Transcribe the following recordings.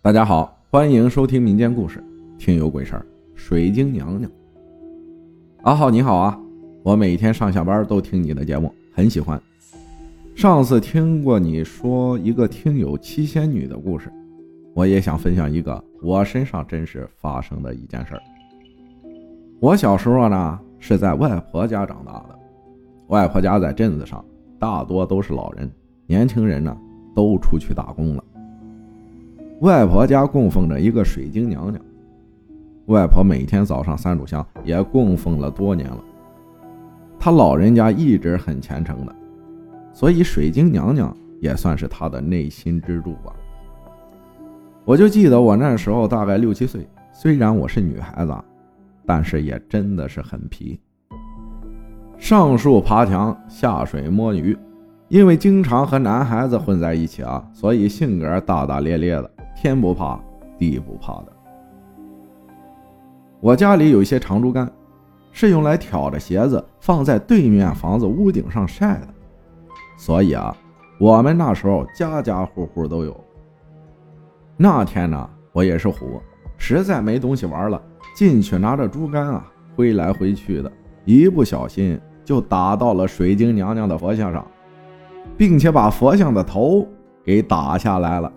大家好，欢迎收听民间故事《听有鬼事儿》。水晶娘娘，阿浩你好啊！我每天上下班都听你的节目，很喜欢。上次听过你说一个听友七仙女的故事，我也想分享一个我身上真实发生的一件事儿。我小时候呢是在外婆家长大的，外婆家在镇子上，大多都是老人，年轻人呢都出去打工了。外婆家供奉着一个水晶娘娘，外婆每天早上三炷香，也供奉了多年了。她老人家一直很虔诚的，所以水晶娘娘也算是她的内心支柱吧。我就记得我那时候大概六七岁，虽然我是女孩子，但是也真的是很皮。上树爬墙，下水摸鱼，因为经常和男孩子混在一起啊，所以性格大大咧咧的。天不怕地不怕的。我家里有一些长竹竿，是用来挑着鞋子放在对面房子屋顶上晒的，所以啊，我们那时候家家户户都有。那天呢，我也是虎，实在没东西玩了，进去拿着竹竿啊，挥来挥去的，一不小心就打到了水晶娘娘的佛像上，并且把佛像的头给打下来了。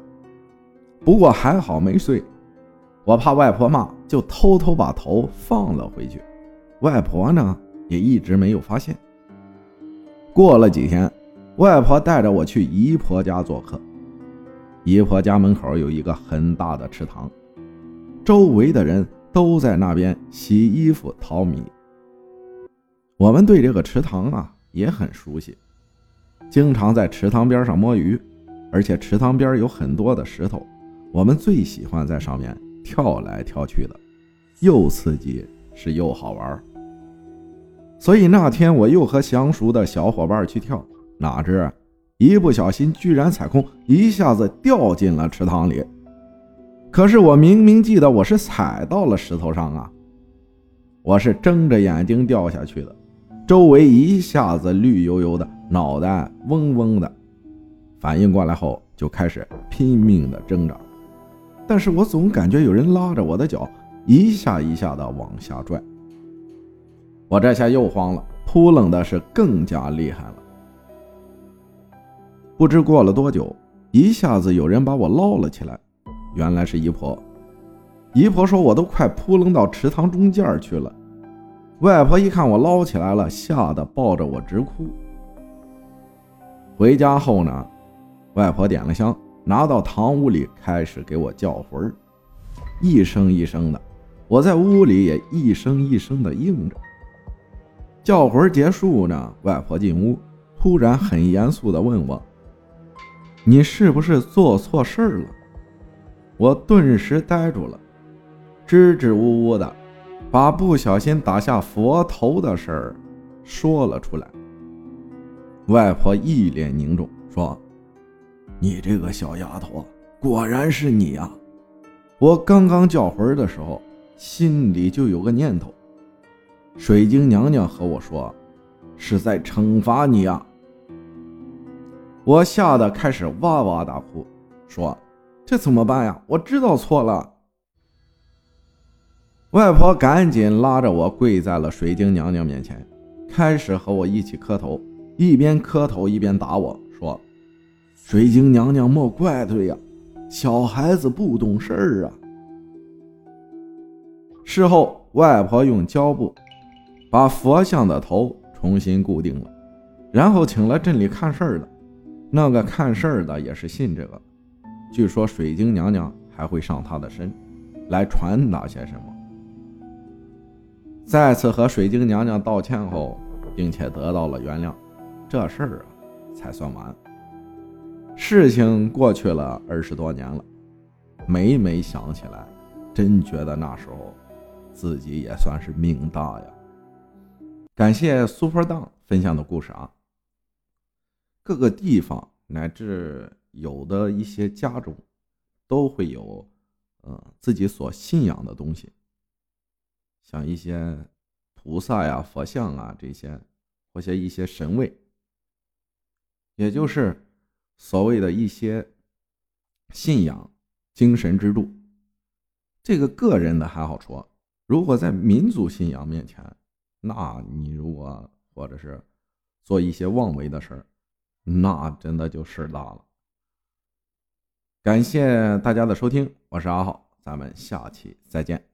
不过还好没碎，我怕外婆骂，就偷偷把头放了回去。外婆呢也一直没有发现。过了几天，外婆带着我去姨婆家做客。姨婆家门口有一个很大的池塘，周围的人都在那边洗衣服、淘米。我们对这个池塘啊也很熟悉，经常在池塘边上摸鱼，而且池塘边有很多的石头。我们最喜欢在上面跳来跳去的，又刺激是又好玩。所以那天我又和相熟的小伙伴去跳，哪知一不小心居然踩空，一下子掉进了池塘里。可是我明明记得我是踩到了石头上啊！我是睁着眼睛掉下去的，周围一下子绿油油的，脑袋嗡嗡的。反应过来后，就开始拼命的挣扎。但是我总感觉有人拉着我的脚，一下一下的往下拽。我这下又慌了，扑棱的是更加厉害了。不知过了多久，一下子有人把我捞了起来，原来是姨婆。姨婆说我都快扑棱到池塘中间去了。外婆一看我捞起来了，吓得抱着我直哭。回家后呢，外婆点了香。拿到堂屋里，开始给我叫魂儿，一声一声的，我在屋里也一声一声的应着。叫魂结束呢，外婆进屋，突然很严肃的问我：“你是不是做错事了？”我顿时呆住了，支支吾吾的，把不小心打下佛头的事儿说了出来。外婆一脸凝重说。你这个小丫头，果然是你呀！我刚刚叫魂的时候，心里就有个念头。水晶娘娘和我说，是在惩罚你呀。我吓得开始哇哇大哭，说：“这怎么办呀？我知道错了。”外婆赶紧拉着我跪在了水晶娘娘面前，开始和我一起磕头，一边磕头一边打我说。水晶娘娘莫怪罪呀，小孩子不懂事儿啊。事后，外婆用胶布把佛像的头重新固定了，然后请了镇里看事儿的。那个看事儿的也是信这个，据说水晶娘娘还会上他的身，来传达些什么。再次和水晶娘娘道歉后，并且得到了原谅，这事儿啊才算完。事情过去了二十多年了，每每想起来，真觉得那时候自己也算是命大呀。感谢 Super 当分享的故事啊。各个地方乃至有的一些家中，都会有嗯自己所信仰的东西，像一些菩萨呀、佛像啊这些，或者一些神位，也就是。所谓的一些信仰，精神支柱。这个个人的还好说，如果在民族信仰面前，那你如果或者是做一些妄为的事，那真的就事大了。感谢大家的收听，我是阿浩，咱们下期再见。